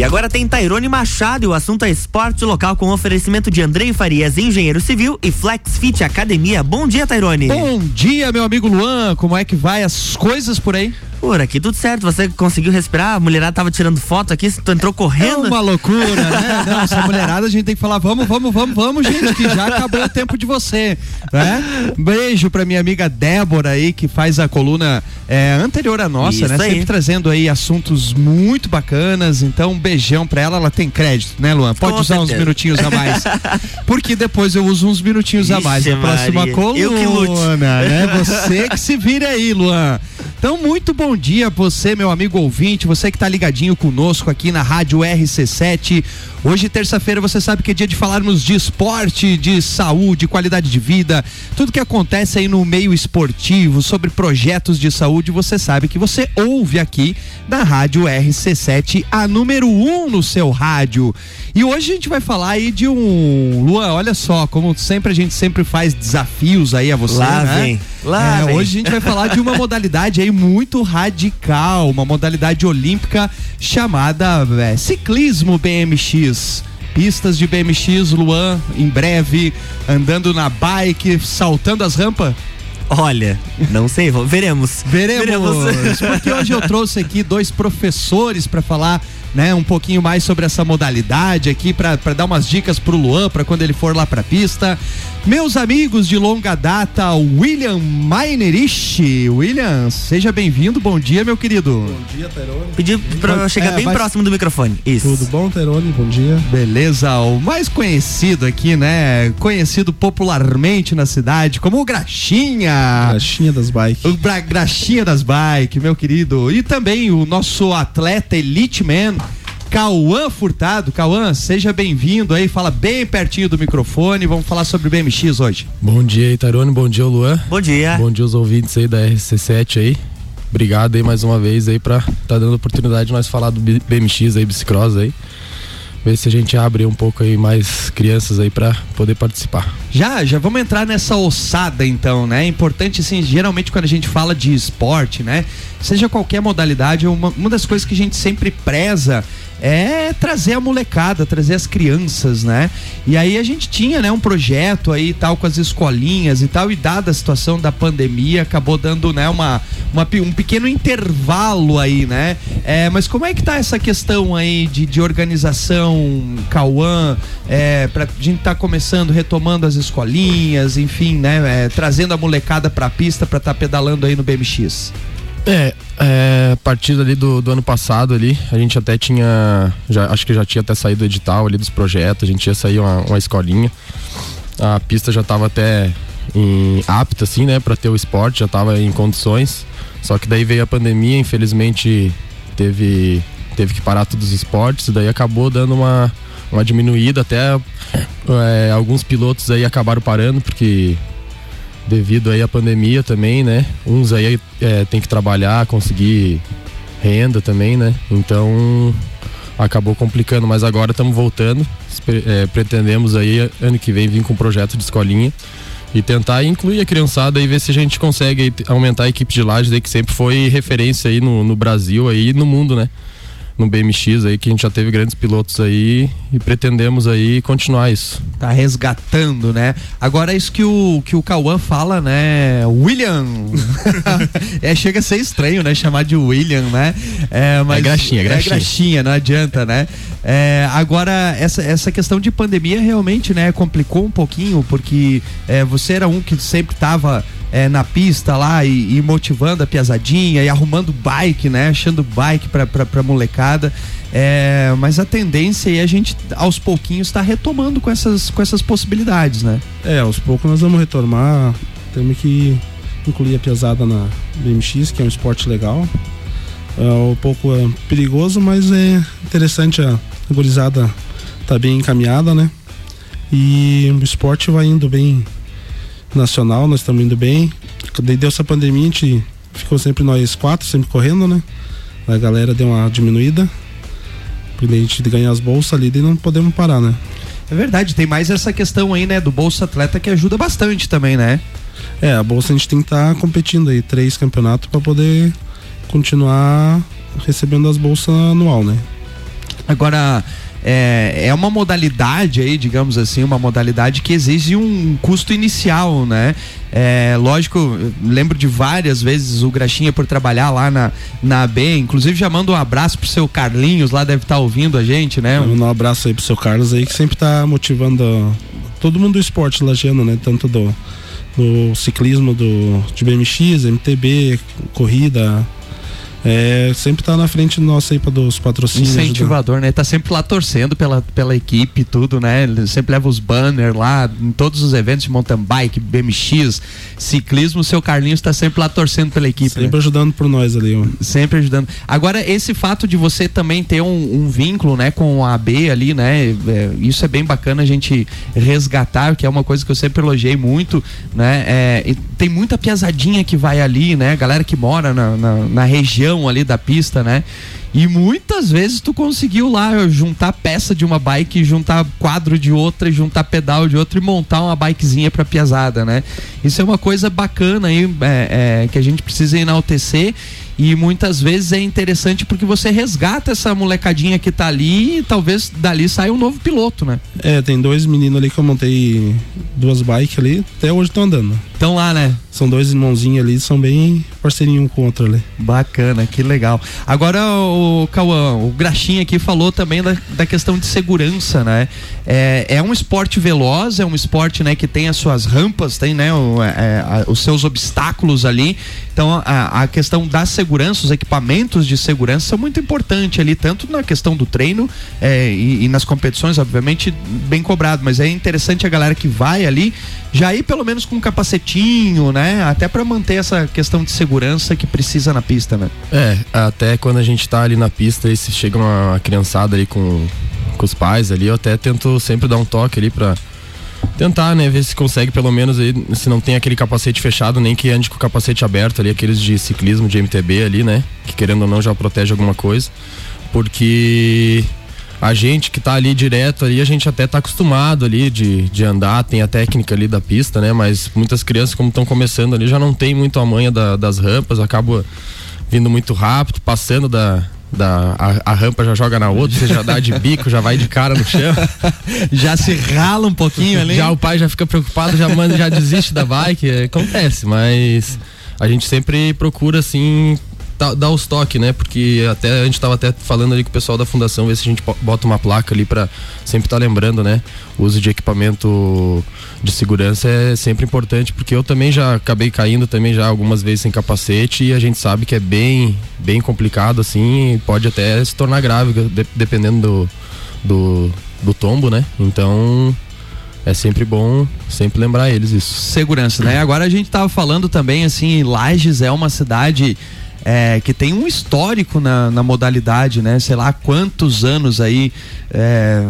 E agora tem Tairone Machado e o assunto é esporte local com oferecimento de Andrei Farias, engenheiro civil e Flex Fit Academia. Bom dia, Tairone. Bom dia, meu amigo Luan. Como é que vai as coisas por aí? Por aqui tudo certo, você conseguiu respirar? A mulherada tava tirando foto aqui, tu entrou correndo. É uma loucura, né? Não, essa mulherada a gente tem que falar, vamos, vamos, vamos, vamos, gente, que já acabou o tempo de você, né? Beijo pra minha amiga Débora aí, que faz a coluna é, anterior à nossa, Isso né? aí. Sempre trazendo aí assuntos muito bacanas, então um beijão pra ela, ela tem crédito, né, Luan? Pode Com usar uns certeza. minutinhos a mais, porque depois eu uso uns minutinhos a Ixi, mais na próxima coluna, Eu que lute. né? Você que se vire aí, Luan. Então, muito bom dia você, meu amigo ouvinte, você que tá ligadinho conosco aqui na Rádio RC7. Hoje, terça-feira, você sabe que é dia de falarmos de esporte, de saúde, qualidade de vida, tudo que acontece aí no meio esportivo, sobre projetos de saúde, você sabe que você ouve aqui na Rádio RC7, a número um no seu rádio. E hoje a gente vai falar aí de um. Luan, olha só, como sempre a gente sempre faz desafios aí a você, Lá né? vem, lá É, vem. Hoje a gente vai falar de uma modalidade aí muito radical, uma modalidade olímpica chamada é, ciclismo BMX. Pistas de BMX, Luan, em breve, andando na bike, saltando as rampas. Olha, não sei, vamos- veremos. Veremos. Porque hoje eu trouxe aqui dois professores para falar, né, um pouquinho mais sobre essa modalidade aqui para dar umas dicas pro Luan para quando ele for lá pra pista. Meus amigos de longa data, William Mainerich. William, seja bem-vindo. Bom dia, meu querido. Bom dia, Terone. Pedir pra eu chegar É, bem vai- próximo do microfone. Isso. Tudo bom, Terone? Bom dia. Beleza, o mais conhecido aqui, né? Conhecido popularmente na cidade como o Graxinha. Caixinha das bikes. O Bra Graxinha das Bike, meu querido. E também o nosso atleta elite man, Cauã Furtado. Cauã, seja bem-vindo aí, fala bem pertinho do microfone. Vamos falar sobre BMX hoje. Bom dia, Itarone. Bom dia, Luan. Bom dia. Bom dia aos ouvintes aí da RC7 aí. Obrigado aí mais uma vez aí pra tá dando oportunidade de nós falar do BMX aí, bicicross aí. Ver se a gente abre um pouco aí mais crianças aí pra poder participar. Já, já vamos entrar nessa ossada então, né? É importante, assim, geralmente quando a gente fala de esporte, né? Seja qualquer modalidade, uma, uma das coisas que a gente sempre preza é trazer a molecada, trazer as crianças, né? E aí a gente tinha, né, um projeto aí tal com as escolinhas e tal, e dada a situação da pandemia, acabou dando, né, uma, uma um pequeno intervalo aí, né? É, mas como é que tá essa questão aí de, de organização, Cauã, é, pra gente tá começando, retomando as escolinhas, enfim, né? é, trazendo a molecada pra pista pra estar pedalando aí no BMX. É, é, a partir ali do, do ano passado ali, a gente até tinha, já, acho que já tinha até saído o edital ali dos projetos, a gente ia sair uma, uma escolinha. A pista já estava até em, apta, assim, né, para ter o esporte, já estava em condições. Só que daí veio a pandemia, infelizmente teve, teve que parar todos os esportes, e daí acabou dando uma, uma diminuída, até é, alguns pilotos aí acabaram parando, porque devido aí à pandemia também, né? Uns aí é, tem que trabalhar, conseguir renda também, né? Então acabou complicando, mas agora estamos voltando. É, pretendemos aí ano que vem vir com um projeto de escolinha e tentar incluir a criançada e ver se a gente consegue aumentar a equipe de lajes aí que sempre foi referência aí no, no Brasil aí no mundo, né? No BMX aí que a gente já teve grandes pilotos aí e pretendemos aí continuar isso. Tá resgatando, né? Agora isso que o que o Cauã fala, né? William. é, chega a ser estranho, né? Chamar de William, né? É, mas É graxinha, É graxinha. graxinha, não adianta, né? É, agora, essa, essa questão de pandemia realmente, né? Complicou um pouquinho, porque é, você era um que sempre tava é, na pista lá e, e motivando a piazadinha e arrumando bike, né? Achando bike pra, pra, pra molecada. É, mas a tendência é a gente aos pouquinhos está retomando com essas, com essas possibilidades, né? É, aos poucos nós vamos retomar. Temos que incluir a pesada na BMX, que é um esporte legal. É um pouco é, perigoso, mas é interessante a gurizada tá bem encaminhada, né? E o esporte vai indo bem nacional, nós estamos indo bem. Daí deu essa pandemia, a gente ficou sempre nós quatro, sempre correndo, né? A galera deu uma diminuída. Porque a gente ganha as bolsas ali e não podemos parar, né? É verdade, tem mais essa questão aí, né, do Bolsa Atleta que ajuda bastante também, né? É, a bolsa a gente tem que estar competindo aí, três campeonatos para poder continuar recebendo as bolsas anual, né? Agora, é, é uma modalidade aí, digamos assim, uma modalidade que exige um custo inicial, né? É, lógico, lembro de várias vezes o Graxinha por trabalhar lá na, na AB, inclusive já mando um abraço pro seu Carlinhos, lá deve estar tá ouvindo a gente, né? Um abraço aí pro seu Carlos aí, que sempre tá motivando todo mundo do esporte lagiano, né? Tanto do, do ciclismo, do, de BMX, MTB, corrida, é, sempre tá na frente nossa aí para dos patrocínios. Incentivador, ajudando. né? Tá sempre lá torcendo pela, pela equipe tudo, né? Ele sempre leva os banners lá em todos os eventos de mountain bike, BMX, ciclismo, o seu Carlinhos tá sempre lá torcendo pela equipe. Sempre né? ajudando por nós ali. Mano. Sempre ajudando. Agora, esse fato de você também ter um, um vínculo, né, com a AB ali, né? É, isso é bem bacana a gente resgatar, que é uma coisa que eu sempre elogiei muito, né? É, tem muita piazadinha que vai ali, né? Galera que mora na, na, na região região ali da pista, né? E muitas vezes tu conseguiu lá juntar peça de uma bike, juntar quadro de outra, juntar pedal de outra e montar uma bikezinha pra piazada, né? Isso é uma coisa bacana aí, é, é, que a gente precisa enaltecer e muitas vezes é interessante porque você resgata essa molecadinha que tá ali e talvez dali saia um novo piloto, né? É, tem dois meninos ali que eu montei duas bikes ali, até hoje estão andando. Estão lá, né? São dois irmãozinhos ali, são bem parceirinho um outro ali. Bacana, que legal. Agora o Cauã, o Graxinha aqui falou também da, da questão de segurança, né? É, é um esporte veloz, é um esporte né, que tem as suas rampas, tem né, o, é, a, os seus obstáculos ali. Então a, a questão da segurança, os equipamentos de segurança são muito importantes ali, tanto na questão do treino é, e, e nas competições, obviamente, bem cobrado, mas é interessante a galera que vai ali já ir pelo menos com um capacetinho, né? Até para manter essa questão de segurança que precisa na pista, né? É, até quando a gente tá ali na pista e se chega uma criançada ali com, com os pais ali, eu até tento sempre dar um toque ali para tentar, né, ver se consegue pelo menos aí, se não tem aquele capacete fechado, nem que ande com o capacete aberto ali, aqueles de ciclismo, de MTB ali, né, que querendo ou não já protege alguma coisa, porque a gente que tá ali direto ali, a gente até tá acostumado ali de, de andar, tem a técnica ali da pista, né? Mas muitas crianças, como estão começando ali, já não tem muito a manha da, das rampas, acaba vindo muito rápido, passando da, da a, a, rampa já joga na outra, você já dá de bico, já vai de cara no chão. já se rala um pouquinho ali. Já o pai já fica preocupado, já manda, já desiste da bike, acontece, mas a gente sempre procura assim dar os toques, né? Porque até a gente estava até falando ali com o pessoal da fundação, ver se a gente bota uma placa ali para sempre estar tá lembrando, né? O uso de equipamento de segurança é sempre importante, porque eu também já acabei caindo também já algumas vezes sem capacete e a gente sabe que é bem, bem complicado assim, pode até se tornar grave, dependendo do, do, do tombo, né? Então, é sempre bom sempre lembrar eles isso. Segurança, né? Agora a gente tava falando também assim, Lages é uma cidade é, que tem um histórico na, na, modalidade, né? Sei lá quantos anos aí. É,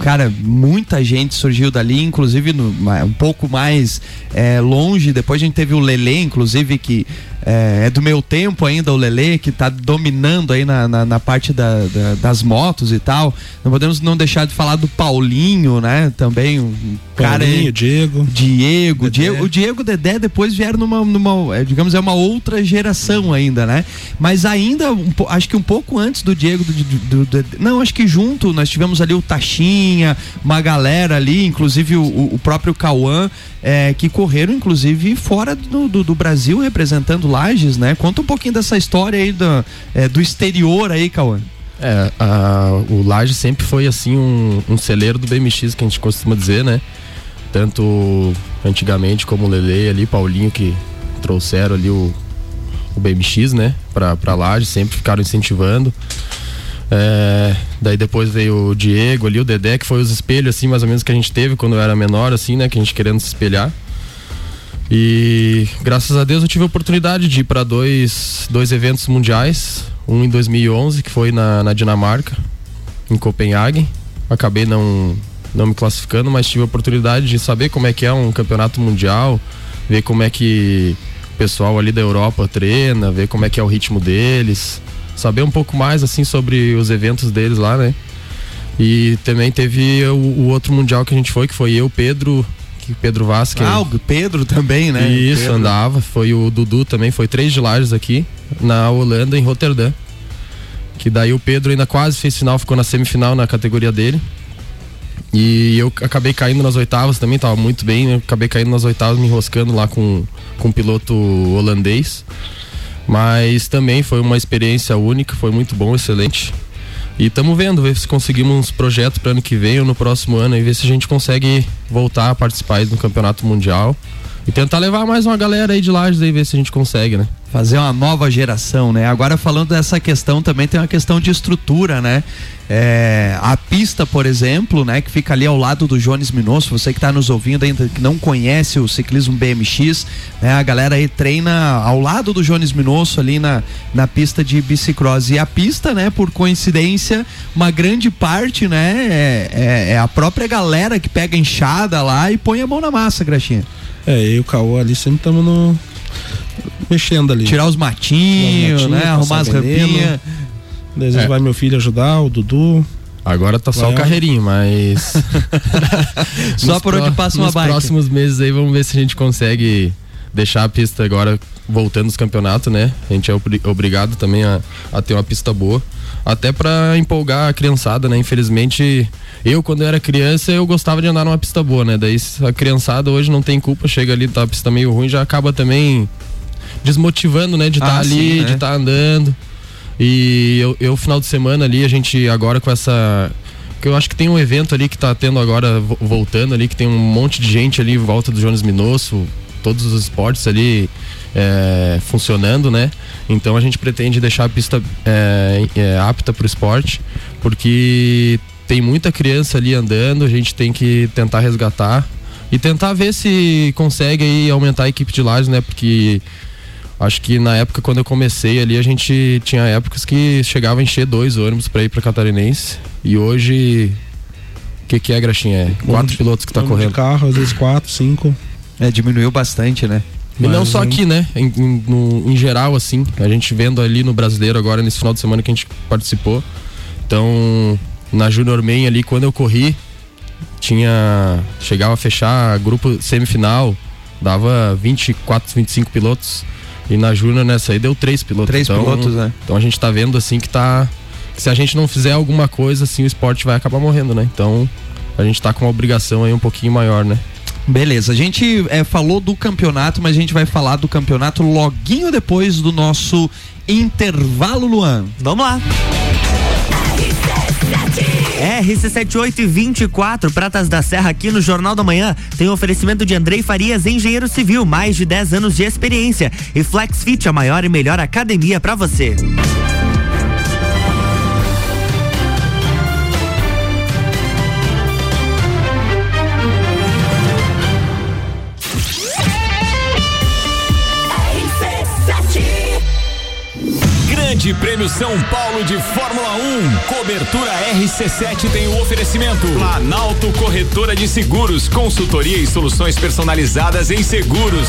cara, muita gente surgiu dali, inclusive no, um pouco mais é, longe. Depois a gente teve o Lele, inclusive, que é, é, do meu tempo ainda, o Lele, que está dominando aí na, na, na parte da, da, das motos e tal. Não podemos não deixar de falar do Paulinho, né? Também um cara. Paulinho, Diego. Diego, Diego. O Diego o Dedé depois vieram numa, numa é, digamos, é uma outra geração ainda, né? Mas ainda, um, acho que um pouco antes do Diego, do, do, do, não, acho que junto nós tivemos ali o Taxinha, uma galera ali, inclusive o, o próprio Cauã, é, que correram, inclusive, fora do, do, do Brasil representando Lages, né? Conta um pouquinho dessa história aí do, é, do exterior aí, Cauã. É, a, o Lages sempre foi assim um, um celeiro do BMX que a gente costuma dizer, né? Tanto antigamente como o Lele ali, Paulinho que trouxeram ali o, o BMX, né? Pra, pra Lages, sempre ficaram incentivando. É, daí depois veio o Diego ali, o Dedé, que foi os espelhos, assim, mais ou menos que a gente teve quando eu era menor, assim, né? Que a gente querendo se espelhar. E graças a Deus eu tive a oportunidade de ir para dois, dois eventos mundiais. Um em 2011, que foi na, na Dinamarca, em Copenhague. Acabei não, não me classificando, mas tive a oportunidade de saber como é que é um campeonato mundial, ver como é que o pessoal ali da Europa treina, ver como é que é o ritmo deles, saber um pouco mais assim sobre os eventos deles lá, né? E também teve o, o outro mundial que a gente foi, que foi eu, Pedro, que Pedro Vasquez. Ah, o Pedro também, né? Isso, Pedro. andava. Foi o Dudu também, foi três de Lages aqui, na Holanda, em Roterdã. Que daí o Pedro ainda quase fez final, ficou na semifinal na categoria dele. E eu acabei caindo nas oitavas também, tava muito bem, né? acabei caindo nas oitavas, me enroscando lá com, com um piloto holandês. Mas também foi uma experiência única, foi muito bom, excelente. E estamos vendo, ver se conseguimos uns projetos para ano que vem ou no próximo ano e ver se a gente consegue voltar a participar do campeonato mundial e tentar levar mais uma galera aí de Lages aí, ver se a gente consegue, né? Fazer uma nova geração, né? Agora falando dessa questão também tem uma questão de estrutura, né? É, a pista, por exemplo, né, que fica ali ao lado do Jones Minosso, você que está nos ouvindo ainda que não conhece o ciclismo BMX, né, a galera aí treina ao lado do Jones Minosso ali na, na pista de bicicross. E a pista, né, por coincidência, uma grande parte, né, é, é, é a própria galera que pega enxada lá e põe a mão na massa, Graxinha. É, e o Caô ali sempre estamos no. Mexendo ali. Tirar os matinhos, né? Arrumar as rampinhas. Às vezes é. vai meu filho ajudar, o Dudu. Agora tá só vai o carreirinho, mas. só por onde passa uma nos bike. Nos próximos meses aí vamos ver se a gente consegue deixar a pista agora voltando os campeonatos, né? A gente é obrigado também a, a ter uma pista boa. Até para empolgar a criançada, né? Infelizmente, eu quando eu era criança, eu gostava de andar numa pista boa, né? Daí a criançada hoje não tem culpa, chega ali, tá a pista meio ruim, já acaba também desmotivando, né? De estar tá ah, ali, sim, né? de estar tá andando. E eu, eu, final de semana ali, a gente agora com essa que eu acho que tem um evento ali que tá tendo agora voltando ali, que tem um monte de gente ali em volta do Jones Minosso, todos os esportes ali é, funcionando, né? Então a gente pretende deixar a pista é, é, apta para o esporte, porque tem muita criança ali andando, a gente tem que tentar resgatar e tentar ver se consegue aí aumentar a equipe de lajes, né? Porque acho que na época quando eu comecei ali a gente tinha épocas que chegava a encher dois ônibus para ir para Catarinense e hoje o que, que é graxinha é quatro pilotos que tá correndo de carro às vezes quatro cinco é diminuiu bastante né e não só aqui, né? Em, em, no, em geral, assim. A gente vendo ali no brasileiro agora, nesse final de semana que a gente participou. Então, na Junior Man ali, quando eu corri, tinha. Chegava a fechar grupo semifinal, dava 24, 25 pilotos. E na Júnior nessa aí deu três pilotos. Três então, pilotos, né? Então a gente tá vendo assim que tá. Que se a gente não fizer alguma coisa, assim, o esporte vai acabar morrendo, né? Então a gente tá com uma obrigação aí um pouquinho maior, né? Beleza, a gente é, falou do campeonato, mas a gente vai falar do campeonato loguinho depois do nosso intervalo, Luan. Vamos lá. RC7824, Pratas da Serra, aqui no Jornal da Manhã, tem um oferecimento de Andrei Farias, engenheiro civil, mais de 10 anos de experiência. E FlexFit, a maior e melhor academia para você. Prêmio São Paulo de Fórmula 1. Cobertura RC7 tem o oferecimento. Planalto Corretora de Seguros, consultoria e soluções personalizadas em seguros.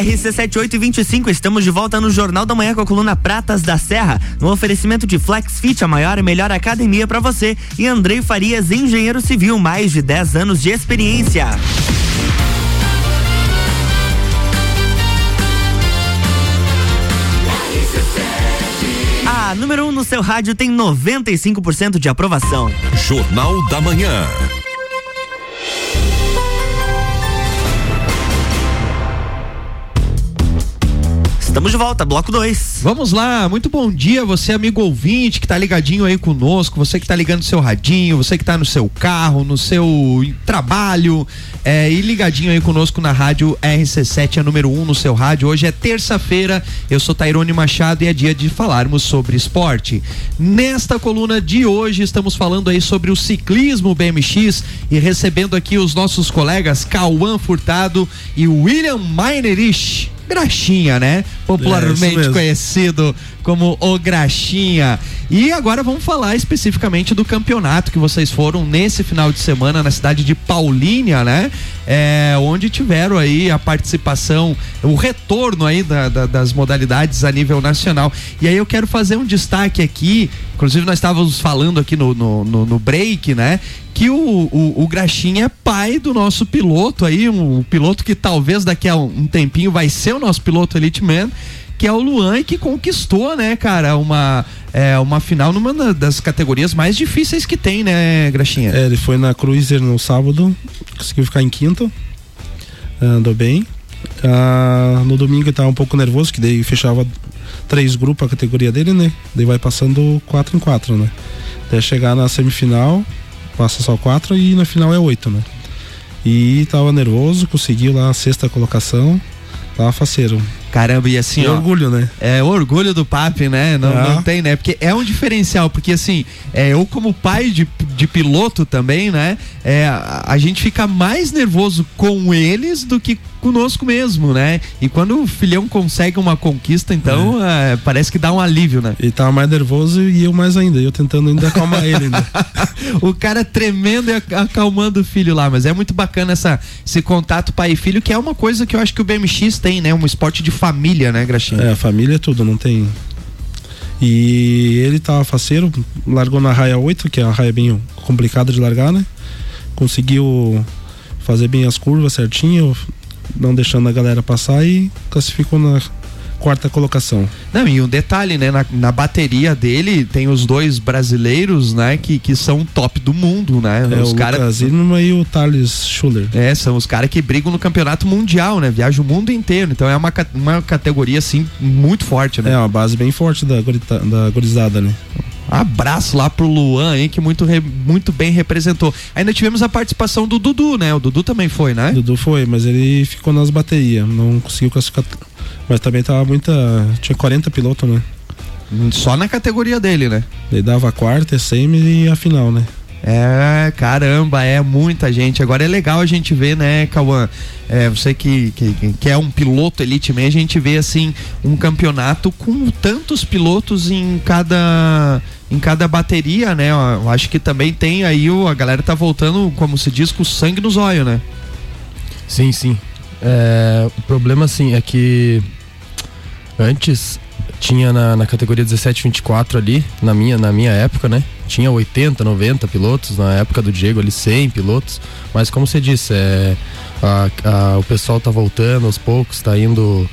RC7825, estamos de volta no Jornal da Manhã com a coluna Pratas da Serra, no oferecimento de FlexFit, a maior e melhor academia para você, e Andrei Farias, engenheiro civil, mais de 10 anos de experiência. A número 1 um no seu rádio tem 95% de aprovação. Jornal da Manhã. Estamos de volta, bloco 2. Vamos lá, muito bom dia, você amigo ouvinte que tá ligadinho aí conosco, você que tá ligando seu radinho, você que tá no seu carro, no seu trabalho, é, e ligadinho aí conosco na rádio RC7, a número 1 um no seu rádio. Hoje é terça-feira, eu sou Tairone Machado e é dia de falarmos sobre esporte. Nesta coluna de hoje estamos falando aí sobre o ciclismo BMX e recebendo aqui os nossos colegas Cauã Furtado e William Meinerich. Graxinha, né? Popularmente É, conhecido como o Graxinha. E agora vamos falar especificamente do campeonato que vocês foram nesse final de semana na cidade de Paulínia, né? É, onde tiveram aí a participação, o retorno aí da- da- das modalidades a nível nacional. E aí eu quero fazer um destaque aqui, inclusive nós estávamos falando aqui no, no, no- no break, né? Que o, o, o Graxinha é pai do nosso piloto aí, um, piloto que talvez daqui a um, um tempinho vai ser o nosso piloto Elite Man, que é o Luan que conquistou, né, cara, uma, é, uma final numa da- das categorias mais difíceis que tem, né, Graxinha? É, ele foi na Cruiser no sábado, conseguiu ficar em quinto, andou bem. Ah, no domingo ele tava um pouco nervoso, que daí fechava três grupos a categoria dele, né? Daí vai passando quatro em quatro, né? Até chegar na semifinal, passa só quatro e na final é oito, né? E tava nervoso, conseguiu lá a sexta colocação, tava faceiro. Caramba, e assim, E ó. orgulho, né? É orgulho do papi, né? Não, Ah. não tem, né? Porque é um diferencial, porque assim, é, eu como pai de, de piloto também, né? É, a, a gente fica mais nervoso com eles do que conosco mesmo, né? E quando o filhão consegue uma conquista, então é, parece que dá um alívio, né? Ele tava mais nervoso e eu mais ainda, eu tentando ainda acalmar ele ainda. o cara tremendo e ac- acalmando o filho lá, mas é muito bacana essa, esse contato pai e filho, que é uma coisa que eu acho que o BMX tem, né? Um esporte de família, né, Graxinha? É, a família é tudo, não tem. E ele tava faceiro, largou na raia 8, que é uma raia bem complicada de largar, né? Conseguiu fazer bem as curvas certinho, não deixando a galera passar e classificou na quarta colocação. Não, e um detalhe, né? Na, na bateria dele tem os dois brasileiros, né? Que, que são top do mundo, né? É os o caras. E o Thales Schuller. É, são os caras que brigam no campeonato mundial, né? Viajam o mundo inteiro. Então é uma, uma categoria, assim, muito forte, né? É uma base bem forte da, da gorizada, né? Abraço lá pro Luan, hein, que muito, re- muito bem representou. Ainda tivemos a participação do Dudu, né? O Dudu também foi, né? Dudu foi, mas ele ficou nas baterias, não conseguiu classificar. Mas também tava muita. Tinha 40 pilotos, né? Só na categoria dele, né? Daí dava a quarta, a semi e a final, né? É, caramba, é muita gente. Agora é legal a gente ver, né, Cauã? É, você que, que, que é um piloto elite mesmo, a gente vê assim um campeonato com tantos pilotos em cada em cada bateria, né? Eu acho que também tem aí o, a galera tá voltando, como se diz, com sangue nos olhos, né? Sim, sim. É, o problema, assim, é que antes tinha na, na categoria 17-24 ali, na minha, na minha época, né? Tinha 80, 90 pilotos, na época do Diego ali 100 pilotos, mas como você disse, é, a- a- o pessoal tá voltando aos poucos, tá indo,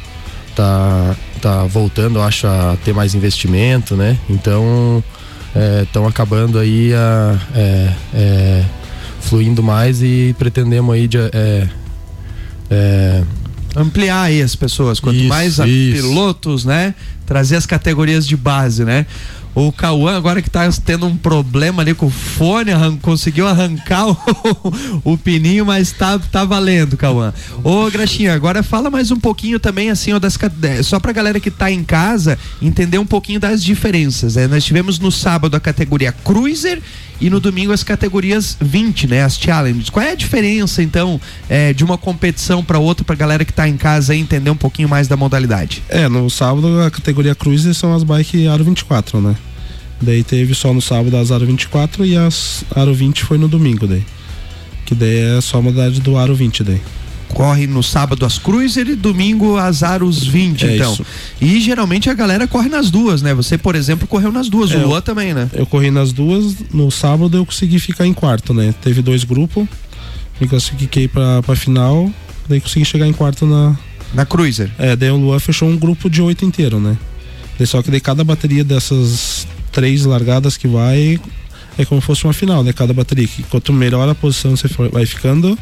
tá, tá voltando, acho, a ter mais investimento, né? Então, estão acabando aí a, é, é, fluindo mais e pretendemos aí de, é, Ampliar aí as pessoas, quanto Isso, mais isso. pilotos, né? Trazer as categorias de base, né? O Cauã, agora que tá tendo um problema ali com o fone, arran- conseguiu arrancar o, o pininho, mas tá, tá valendo, Cauã. Ô, Graxinha, agora fala mais um pouquinho também, assim, ó, das, só pra galera que tá em casa entender um pouquinho das diferenças. né? Nós tivemos no sábado a categoria Cruiser e no domingo as categorias 20, né? As challenges. Qual é a diferença, então, é, de uma competição para outra, pra galera que tá em casa aí entender um pouquinho mais da modalidade? É, no sábado a categoria Cruiser são as bikes Aro 24, né? Daí teve só no sábado as Aro 24 e as Aro 20 foi no domingo daí. Que daí é só a modalidade do Aro 20 daí. Corre no sábado as Cruiser e domingo as Aros 20, É então. isso. E geralmente a galera corre nas duas, né? Você, por exemplo, correu nas duas. É, o Luan também, né? Eu corri nas duas, no sábado eu consegui ficar em quarto, né? Teve dois grupos, me classifiquei pra, pra final, daí consegui chegar em quarto na. Na Cruiser. É, daí o Luan fechou um grupo de oito inteiro, né? Daí só que daí cada bateria dessas três largadas que vai é como se fosse uma final, né? Cada bateria. Que quanto melhor a posição você vai ficando,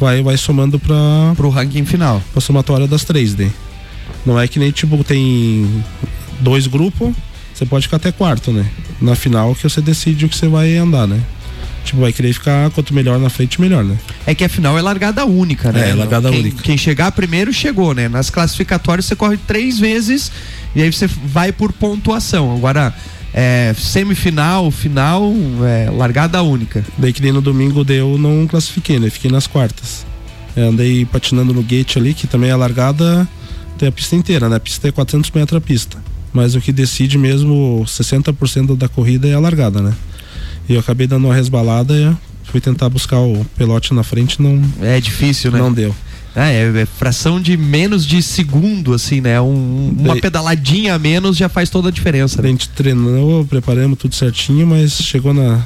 vai, vai somando pra, Pro ranking final. pra somatória das três daí. Não é que nem tipo tem dois grupos, você pode ficar até quarto, né? Na final que você decide o que você vai andar, né? Tipo, vai querer ficar quanto melhor na frente, melhor, né? É que afinal é largada única, né? É, largada quem, única. Quem chegar primeiro chegou, né? Nas classificatórias você corre três vezes e aí você vai por pontuação. Agora, é, semifinal, final, é, largada única. Daí que nem no domingo deu, não classifiquei, né? Fiquei nas quartas. É, andei patinando no gate ali, que também é largada, tem a pista inteira, né? A pista é 400 metros a pista. Mas o que decide mesmo, 60% da corrida é a largada, né? E eu acabei dando uma resbalada e fui tentar buscar o pelote na frente, não, É difícil, né? não deu. É, é, é fração de menos de segundo, assim, né? Um- uma pedaladinha a menos já faz toda a diferença. A Né? gente treinou, preparamos tudo certinho, mas chegou na,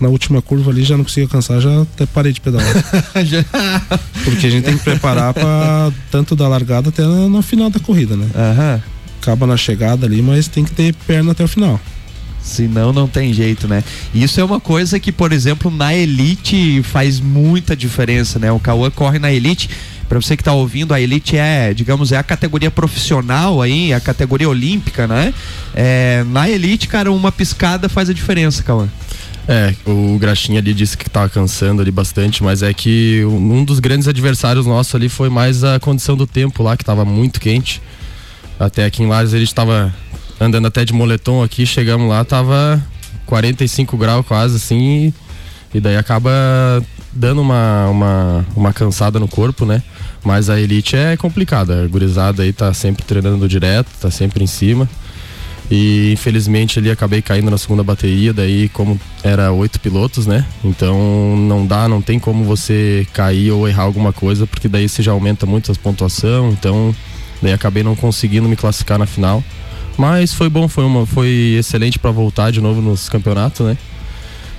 na última curva ali, já não consegui alcançar, já até parei de pedalar. Porque a gente tem que preparar para tanto da largada até no, final da corrida, né? Acaba na chegada ali, mas tem que ter perna até o final. Senão não tem jeito, né? Isso é uma coisa que, por exemplo, na Elite faz muita diferença, né? O Cauã corre na Elite. Pra você que tá ouvindo, a Elite é, digamos, é a categoria profissional aí, a categoria olímpica, né? É, na Elite, cara, uma piscada faz a diferença, Cauã. É, o Graxinha ali disse que tava cansando ali bastante, mas é que um dos grandes adversários nossos ali foi mais a condição do tempo lá, que tava muito quente. Até aqui em Lages ele estava andando até de moletom aqui, chegamos lá, tava 45 graus quase assim, e, daí acaba dando uma, uma, uma cansada no corpo, né? Mas a elite é complicada, a gurizada aí tá sempre treinando direto, tá sempre em cima. E infelizmente ali acabei caindo na segunda bateria, daí como era oito pilotos, né? Então não dá, não tem como você cair ou errar alguma coisa, porque daí você já aumenta muito a pontuação, então daí acabei não conseguindo me classificar na final. Mas foi bom, foi uma foi excelente para voltar de novo nos campeonatos, né?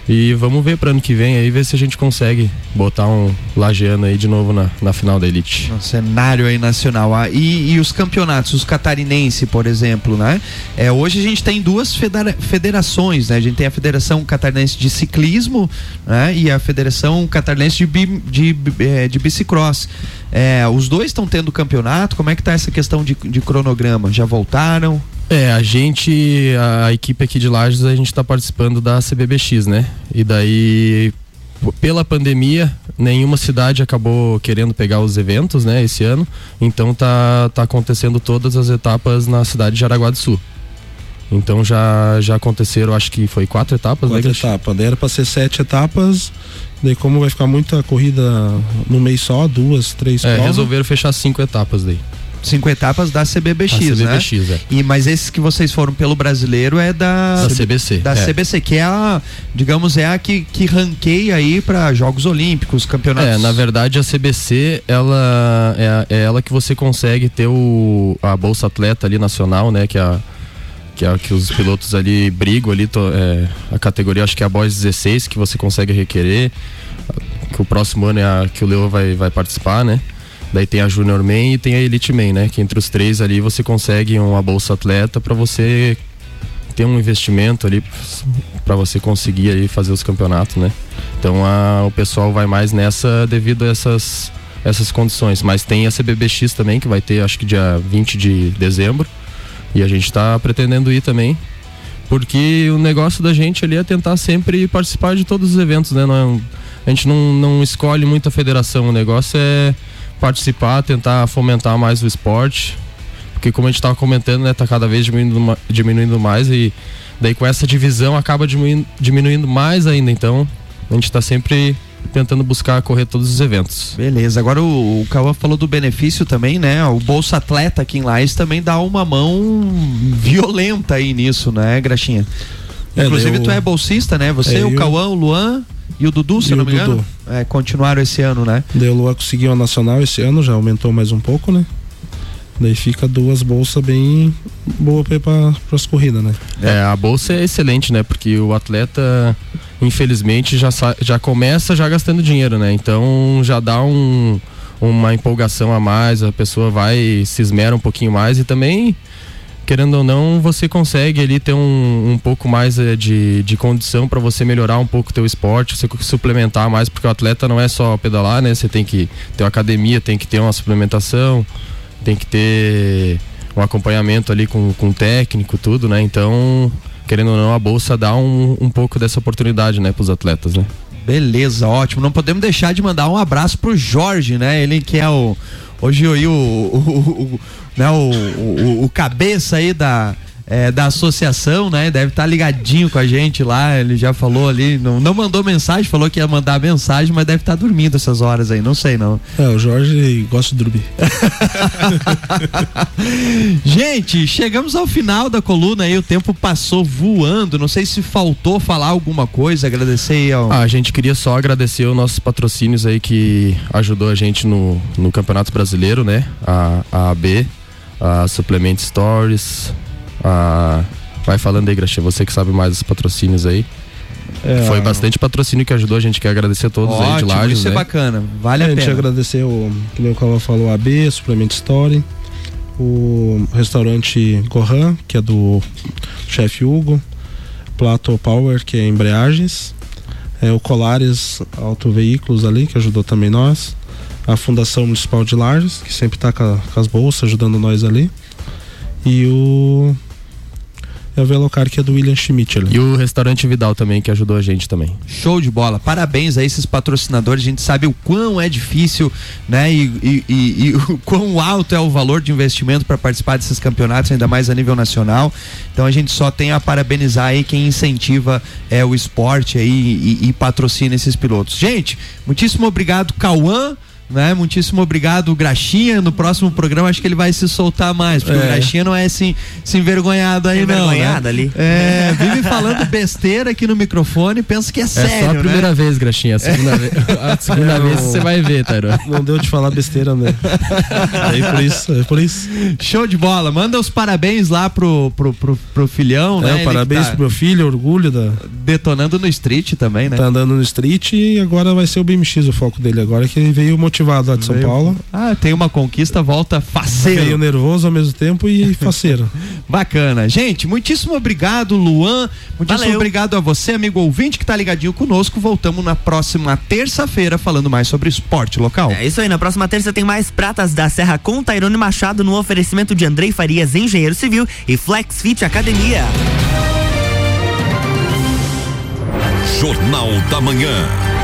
E vamos ver para ano que vem aí ver se a gente consegue botar um lajeano aí de novo na, na final da elite. No cenário aí nacional. Ah, e, e os campeonatos, os catarinense, por exemplo, né? É, hoje a gente tem duas federa- federações, né? A gente tem a Federação Catarinense de Ciclismo né? e a Federação Catarinense de, bi, de, bi- eh, de Bicicross. É, os dois estão tendo campeonato, como é que tá essa questão de, de cronograma? Já voltaram? É, a gente, a equipe aqui de Lages, a gente tá participando da CBBX, né? E daí, pela pandemia, nenhuma cidade acabou querendo pegar os eventos, né, esse ano. Então tá, tá acontecendo todas as etapas na cidade de Jaraguá do Sul. Então já, já aconteceram, acho que foi quatro etapas, Quatro né? Cristian? etapas. Daí era pra ser sete etapas. Daí como vai ficar muita corrida no mês só, duas, três É, provas. resolveram fechar cinco etapas daí. Cinco etapas da CBBX, A né? CBBX, é. E, mas esses que vocês foram pelo brasileiro é da, Da CBC, Da é. CBC, que é a, digamos, é a que, que ranqueia aí para Jogos Olímpicos, campeonatos. É, na verdade a CBC, ela é, é ela que você consegue ter o, a Bolsa Atleta ali nacional, né? Que é a, que, é a que os pilotos ali brigam ali, to- é, a categoria acho que é a Boys 16 que você consegue requerer. Que o próximo ano é a que o Leo vai, vai participar, né? Daí tem a Junior Man e tem a Elite Man, né? Que entre os três ali você consegue uma bolsa atleta para você ter um investimento ali para você conseguir aí fazer os campeonatos, né? Então a, o pessoal vai mais nessa devido a essas essas condições, mas tem a CBBX também que vai ter acho que dia 20 de dezembro e a gente está pretendendo ir também. Porque o negócio da gente ali é tentar sempre participar de todos os eventos, né? Não, a gente não, não escolhe muito a federação, o negócio é participar, tentar fomentar mais o esporte. Porque como a gente estava comentando, né, tá cada vez diminuindo, diminuindo mais e daí com essa divisão acaba diminuindo, diminuindo mais ainda. Então a gente está sempre tentando buscar correr todos os eventos. Beleza, agora o, o Cauã falou do benefício também, né? O Bolsa Atleta aqui em Lages também dá uma mão violenta aí nisso, né, Graxinha? É, Inclusive daí o- tu é bolsista, né? Você, É, o eu- Cauã, o Luan e o Dudu, se E não o me engano. Dudu. É, continuaram esse ano, né? Daí o Lua conseguiu a nacional esse ano, já aumentou mais um pouco, né? Daí fica duas bolsas bem boas para as corridas, né? É, a bolsa é excelente, né? Porque o atleta, infelizmente, já, já começa já gastando dinheiro, né? Então já dá um, uma empolgação a mais, a pessoa vai, se esmera um pouquinho mais e também, querendo ou não, você consegue ali ter um, um pouco mais eh, de, de condição para você melhorar um pouco o teu esporte, você suplementar mais, porque o atleta não é só pedalar, né? Você tem que ter uma academia, tem que ter uma suplementação tem que ter um acompanhamento ali com, com técnico, tudo, né? Então, querendo ou não, a bolsa dá um, um pouco dessa oportunidade, né, pros atletas, né? Beleza, ótimo. Não podemos deixar de mandar um abraço pro Jorge, né? Ele que é o. Hoje o, o, o, o né, o, o, o cabeça aí da, é, da associação, né? Deve estar tá ligadinho com a gente lá. Ele já falou ali, não, não mandou mensagem, falou que ia mandar mensagem, mas deve estar tá dormindo essas horas aí, não sei não. É, o Jorge gosta de dormir. gente, chegamos ao final da coluna aí, o tempo passou voando. Não sei se faltou falar alguma coisa, agradecer ao. Ah, a gente queria só agradecer os nossos patrocínios aí que ajudou a gente no, no Campeonato Brasileiro, né? A, a AB, a Supplement Stories, a... Vai falando aí, Graxinha, você que sabe mais dos patrocínios aí. É, Foi bastante patrocínio que ajudou a gente, quer agradecer a todos ótimo, aí de lá. Isso é né? é bacana, vale a, a pena. A gente agradecer o, que nem o Cava falou, a AB, Suplement Story, o restaurante Gohan, que é do chefe Hugo, Plato Power, que é embreagens, é, o Colares Auto Veículos ali, que ajudou também nós, a Fundação Municipal de Lages, que sempre está com, com as bolsas ajudando nós ali, e o é o Velocar que é do William Schmidt ali. E o restaurante Vidal também, que ajudou a gente também. Show de bola. Parabéns a esses patrocinadores. A gente sabe o quão é difícil, né? E, e, e, e o quão alto é o valor de investimento para participar desses campeonatos, ainda mais a nível nacional. Então a gente só tem a parabenizar aí quem incentiva é, o esporte aí e, e patrocina esses pilotos. Gente, muitíssimo obrigado, Cauã né? Muitíssimo obrigado, Graxinha. No próximo programa acho que ele vai se soltar mais, porque é. o Graxinha não é assim, se envergonhado aí, não. Envergonhado né? ali. É, vive falando besteira aqui no microfone, pensa que é, é sério. É só a né? primeira vez, Graxinha. A segunda, vez, a segunda é, vez você vai ver, Tairo. Não deu de falar besteira, né? é por isso, é por isso. Show de bola. Manda os parabéns lá pro, pro, pro, pro filhão, é, né? Parabéns tá pro meu filho, orgulho da. Detonando no street também, né? Tá andando no street e agora vai ser o BMX o foco dele agora, que ele veio motivado lá de São veio... Paulo. Ah, tem uma conquista, volta faceiro. Veio nervoso ao mesmo tempo e faceiro. Bacana. Gente, muitíssimo obrigado, Luan. Muitíssimo Valeu. obrigado a você, amigo ouvinte, que tá ligadinho conosco. Voltamos na próxima terça-feira falando mais sobre esporte local. É isso aí, na próxima terça tem mais Pratas da Serra com Tairone Machado no oferecimento de Andrei Farias, engenheiro civil e Flex Fit Academia. Jornal da Manhã.